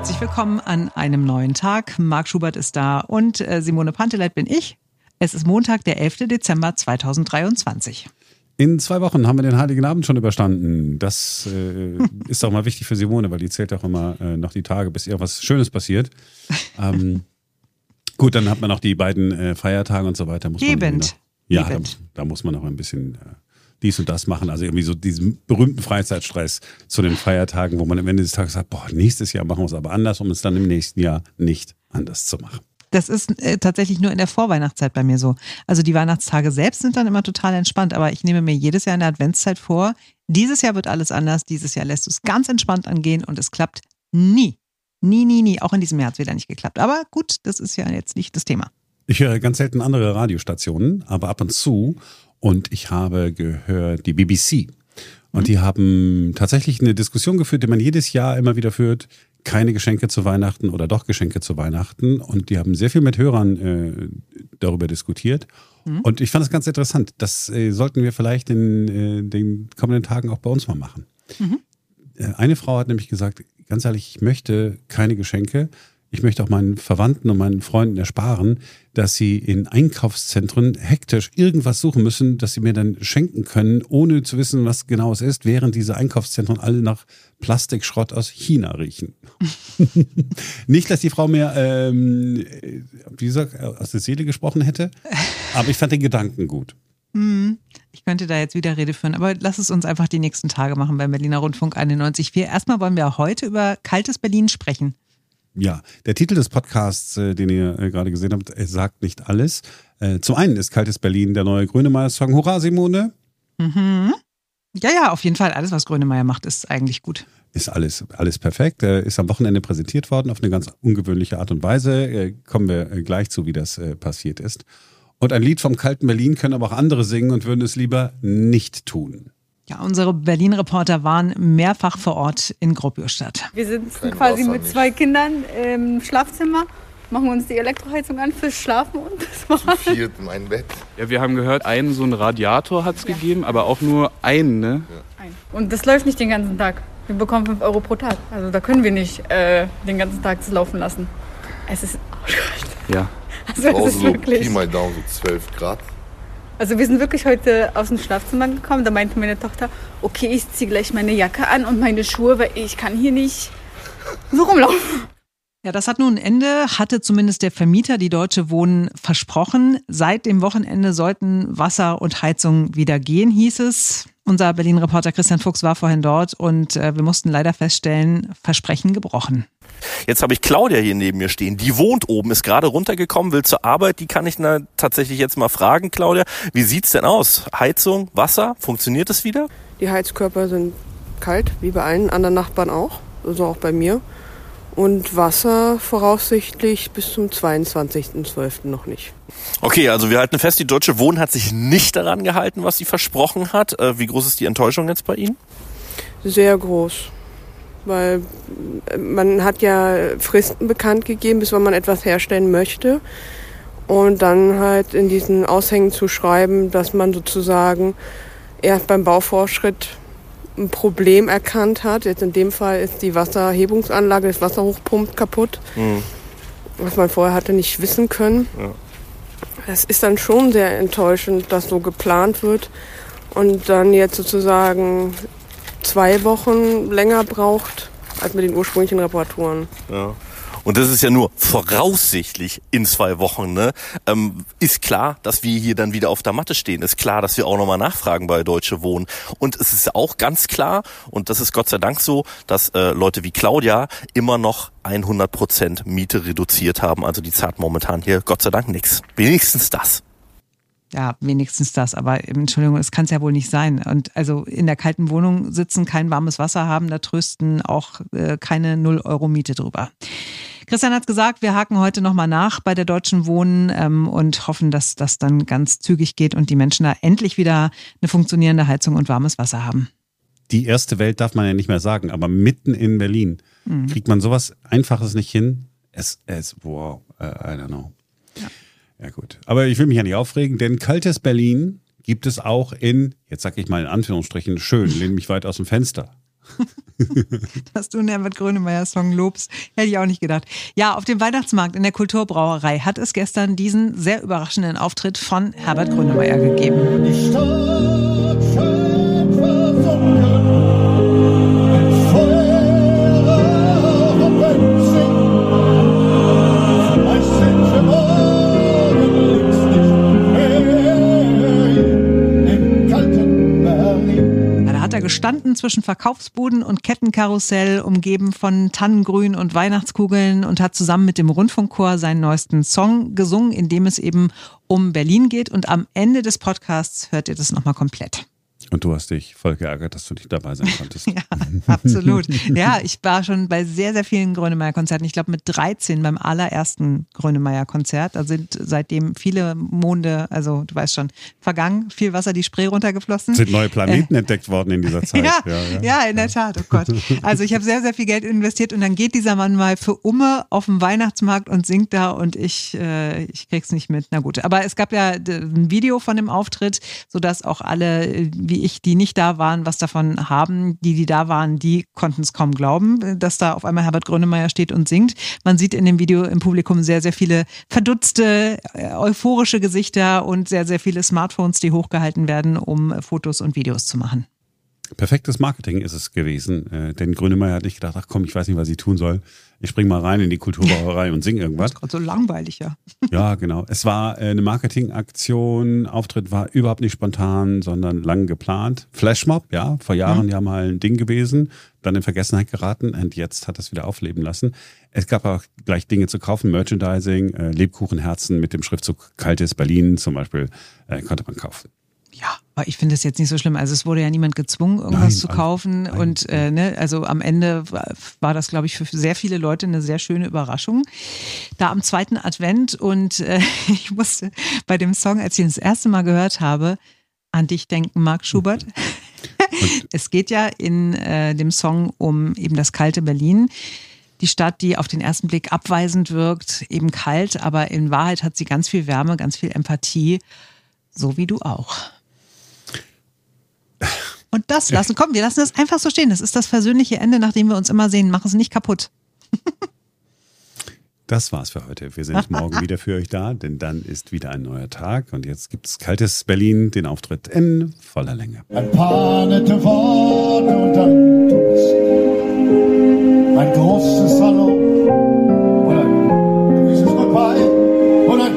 Herzlich willkommen an einem neuen Tag. Marc Schubert ist da und äh, Simone Panteleit bin ich. Es ist Montag, der 11. Dezember 2023. In zwei Wochen haben wir den Heiligen Abend schon überstanden. Das äh, ist auch mal wichtig für Simone, weil die zählt auch immer äh, noch die Tage, bis irgendwas Schönes passiert. Ähm, gut, dann hat man noch die beiden äh, Feiertage und so weiter. Muss Gebend. Man ja, da, da, muss man noch ein bisschen äh, dies und das machen. Also irgendwie so diesen berühmten Freizeitstress zu den Feiertagen, wo man am Ende des Tages sagt, boah, nächstes Jahr machen wir es aber anders, um es dann im nächsten Jahr nicht anders zu machen. Das ist äh, tatsächlich nur in der Vorweihnachtszeit bei mir so. Also die Weihnachtstage selbst sind dann immer total entspannt, aber ich nehme mir jedes Jahr in der Adventszeit vor, dieses Jahr wird alles anders, dieses Jahr lässt du es ganz entspannt angehen und es klappt nie. Nie, nie, nie. Auch in diesem Jahr hat es wieder nicht geklappt. Aber gut, das ist ja jetzt nicht das Thema. Ich höre ganz selten andere Radiostationen, aber ab und zu. Und ich habe gehört die BBC. Und mhm. die haben tatsächlich eine Diskussion geführt, die man jedes Jahr immer wieder führt keine Geschenke zu Weihnachten oder doch Geschenke zu Weihnachten. Und die haben sehr viel mit Hörern äh, darüber diskutiert. Mhm. Und ich fand es ganz interessant. Das äh, sollten wir vielleicht in äh, den kommenden Tagen auch bei uns mal machen. Mhm. Äh, eine Frau hat nämlich gesagt, ganz ehrlich, ich möchte keine Geschenke, ich möchte auch meinen Verwandten und meinen Freunden ersparen, dass sie in Einkaufszentren hektisch irgendwas suchen müssen, das sie mir dann schenken können, ohne zu wissen, was genau es ist, während diese Einkaufszentren alle nach Plastikschrott aus China riechen. Nicht, dass die Frau mir, ähm, wie gesagt, aus der Seele gesprochen hätte, aber ich fand den Gedanken gut. Hm, ich könnte da jetzt wieder Rede führen, aber lass es uns einfach die nächsten Tage machen beim Berliner Rundfunk 91.4. Erstmal wollen wir heute über kaltes Berlin sprechen. Ja, der Titel des Podcasts, äh, den ihr äh, gerade gesehen habt, sagt nicht alles. Äh, zum einen ist Kaltes Berlin der neue Grönemeyer-Song. Hurra, Simone! Mhm. Ja, ja, auf jeden Fall. Alles, was Grönemeyer macht, ist eigentlich gut. Ist alles, alles perfekt. Ist am Wochenende präsentiert worden auf eine ganz ungewöhnliche Art und Weise. Kommen wir gleich zu, wie das passiert ist. Und ein Lied vom kalten Berlin können aber auch andere singen und würden es lieber nicht tun. Ja, unsere Berlin-Reporter waren mehrfach vor Ort in Gropiusstadt. Wir sitzen Kein quasi Wasser mit nicht. zwei Kindern im Schlafzimmer, machen uns die Elektroheizung an fürs Schlafen und das war's. Zu viert mein Bett. Ja, wir haben gehört, einen so einen Radiator hat es ja. gegeben, aber auch nur einen, ne? Ja. Ein. Und das läuft nicht den ganzen Tag. Wir bekommen 5 Euro pro Tag. Also da können wir nicht äh, den ganzen Tag das laufen lassen. Es ist arschkalt. Ja. Also es ist wirklich... Pi mal Daumen so 12 Grad. Also wir sind wirklich heute aus dem Schlafzimmer gekommen. Da meinte meine Tochter, okay, ich ziehe gleich meine Jacke an und meine Schuhe, weil ich kann hier nicht so rumlaufen. Ja, das hat nun ein Ende, hatte zumindest der Vermieter, die Deutsche Wohnen, versprochen. Seit dem Wochenende sollten Wasser und Heizung wieder gehen, hieß es. Unser Berlin-Reporter Christian Fuchs war vorhin dort und äh, wir mussten leider feststellen, Versprechen gebrochen. Jetzt habe ich Claudia hier neben mir stehen. Die wohnt oben, ist gerade runtergekommen, will zur Arbeit. Die kann ich na, tatsächlich jetzt mal fragen, Claudia. Wie sieht's denn aus? Heizung, Wasser, funktioniert es wieder? Die Heizkörper sind kalt, wie bei allen anderen Nachbarn auch. Also auch bei mir. Und Wasser voraussichtlich bis zum 22.12. noch nicht. Okay, also wir halten fest, die Deutsche Wohnen hat sich nicht daran gehalten, was sie versprochen hat. Äh, wie groß ist die Enttäuschung jetzt bei Ihnen? Sehr groß weil äh, man hat ja Fristen bekannt gegeben, bis wann man etwas herstellen möchte. Und dann halt in diesen Aushängen zu schreiben, dass man sozusagen erst beim Bauvorschritt ein Problem erkannt hat. Jetzt in dem Fall ist die Wasserhebungsanlage, das Wasser hochpumpt, kaputt. Mhm. Was man vorher hatte nicht wissen können. Ja. Das ist dann schon sehr enttäuschend, dass so geplant wird und dann jetzt sozusagen zwei Wochen länger braucht als mit den ursprünglichen Reparaturen. Ja. Und das ist ja nur voraussichtlich in zwei Wochen. Ne? Ähm, ist klar, dass wir hier dann wieder auf der Matte stehen. Ist klar, dass wir auch nochmal nachfragen bei Deutsche Wohnen. Und es ist auch ganz klar, und das ist Gott sei Dank so, dass äh, Leute wie Claudia immer noch 100 Prozent Miete reduziert haben. Also die zahlt momentan hier Gott sei Dank nichts. Wenigstens das ja, wenigstens das. Aber Entschuldigung, es kann es ja wohl nicht sein. Und also in der kalten Wohnung sitzen, kein warmes Wasser haben, da trösten auch äh, keine 0 Euro Miete drüber. Christian hat gesagt, wir haken heute nochmal nach bei der Deutschen Wohnen ähm, und hoffen, dass das dann ganz zügig geht und die Menschen da endlich wieder eine funktionierende Heizung und warmes Wasser haben. Die erste Welt darf man ja nicht mehr sagen, aber mitten in Berlin mhm. kriegt man sowas Einfaches nicht hin. Es, es, wow, uh, I don't know. Ja. Ja, gut. Aber ich will mich ja nicht aufregen, denn kaltes Berlin gibt es auch in, jetzt sag ich mal in Anführungsstrichen, schön, lehne mich weit aus dem Fenster. Dass du einen Herbert Grönemeyer-Song lobst, hätte ich auch nicht gedacht. Ja, auf dem Weihnachtsmarkt in der Kulturbrauerei hat es gestern diesen sehr überraschenden Auftritt von Herbert Grönemeyer gegeben. Die Stadt zwischen Verkaufsbuden und Kettenkarussell, umgeben von Tannengrün und Weihnachtskugeln und hat zusammen mit dem Rundfunkchor seinen neuesten Song gesungen, in dem es eben um Berlin geht. Und am Ende des Podcasts hört ihr das nochmal komplett. Und du hast dich voll geärgert, dass du nicht dabei sein konntest. ja, absolut. Ja, ich war schon bei sehr, sehr vielen Grönemeyer-Konzerten. Ich glaube mit 13 beim allerersten Grönemeyer-Konzert. Da sind seitdem viele Monde, also du weißt schon, vergangen, viel Wasser die Spree runtergeflossen. Sind neue Planeten äh, entdeckt worden in dieser Zeit. Ja, ja, ja, ja in der Tat, oh Gott. Also ich habe sehr, sehr viel Geld investiert und dann geht dieser Mann mal für Umme auf dem Weihnachtsmarkt und singt da und ich, äh, ich krieg's nicht mit. Na gut, aber es gab ja ein Video von dem Auftritt, sodass auch alle, wie ich, die nicht da waren, was davon haben. Die, die da waren, die konnten es kaum glauben, dass da auf einmal Herbert Grönemeyer steht und singt. Man sieht in dem Video im Publikum sehr, sehr viele verdutzte, äh, euphorische Gesichter und sehr, sehr viele Smartphones, die hochgehalten werden, um Fotos und Videos zu machen. Perfektes Marketing ist es gewesen, äh, denn Grönemeyer hat nicht gedacht, ach komm, ich weiß nicht, was ich tun soll. Ich spring mal rein in die Kulturbrauerei und sing irgendwas. Das ist gerade so langweilig, ja. Ja, genau. Es war äh, eine Marketingaktion. Auftritt war überhaupt nicht spontan, sondern lang geplant. Flashmob, ja, vor Jahren mhm. ja mal ein Ding gewesen, dann in Vergessenheit geraten und jetzt hat es wieder aufleben lassen. Es gab auch gleich Dinge zu kaufen, Merchandising, äh, Lebkuchenherzen mit dem Schriftzug Kaltes Berlin zum Beispiel, äh, konnte man kaufen. Ja, aber ich finde es jetzt nicht so schlimm. Also es wurde ja niemand gezwungen, irgendwas nein, zu kaufen. Nein. Und äh, ne, also am Ende war das, glaube ich, für sehr viele Leute eine sehr schöne Überraschung. Da am zweiten Advent und äh, ich musste bei dem Song, als ich ihn das erste Mal gehört habe, an dich denken, Marc Schubert. es geht ja in äh, dem Song um eben das kalte Berlin. Die Stadt, die auf den ersten Blick abweisend wirkt, eben kalt, aber in Wahrheit hat sie ganz viel Wärme, ganz viel Empathie, so wie du auch. Und das lassen, komm, wir lassen das einfach so stehen. Das ist das versöhnliche Ende, nachdem wir uns immer sehen. Mach es nicht kaputt. Das war's für heute. Wir sind morgen wieder für euch da, denn dann ist wieder ein neuer Tag. Und jetzt gibt's kaltes Berlin, den Auftritt in voller Länge. Ein paar nette Worte und dann ein großes Hallo und ein dieses Goodbye und ein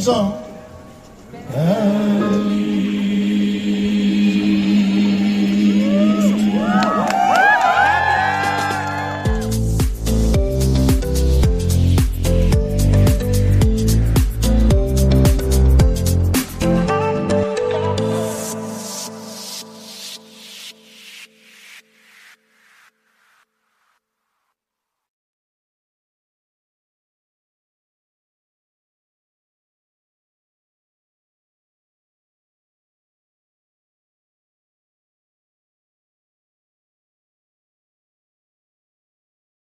zone.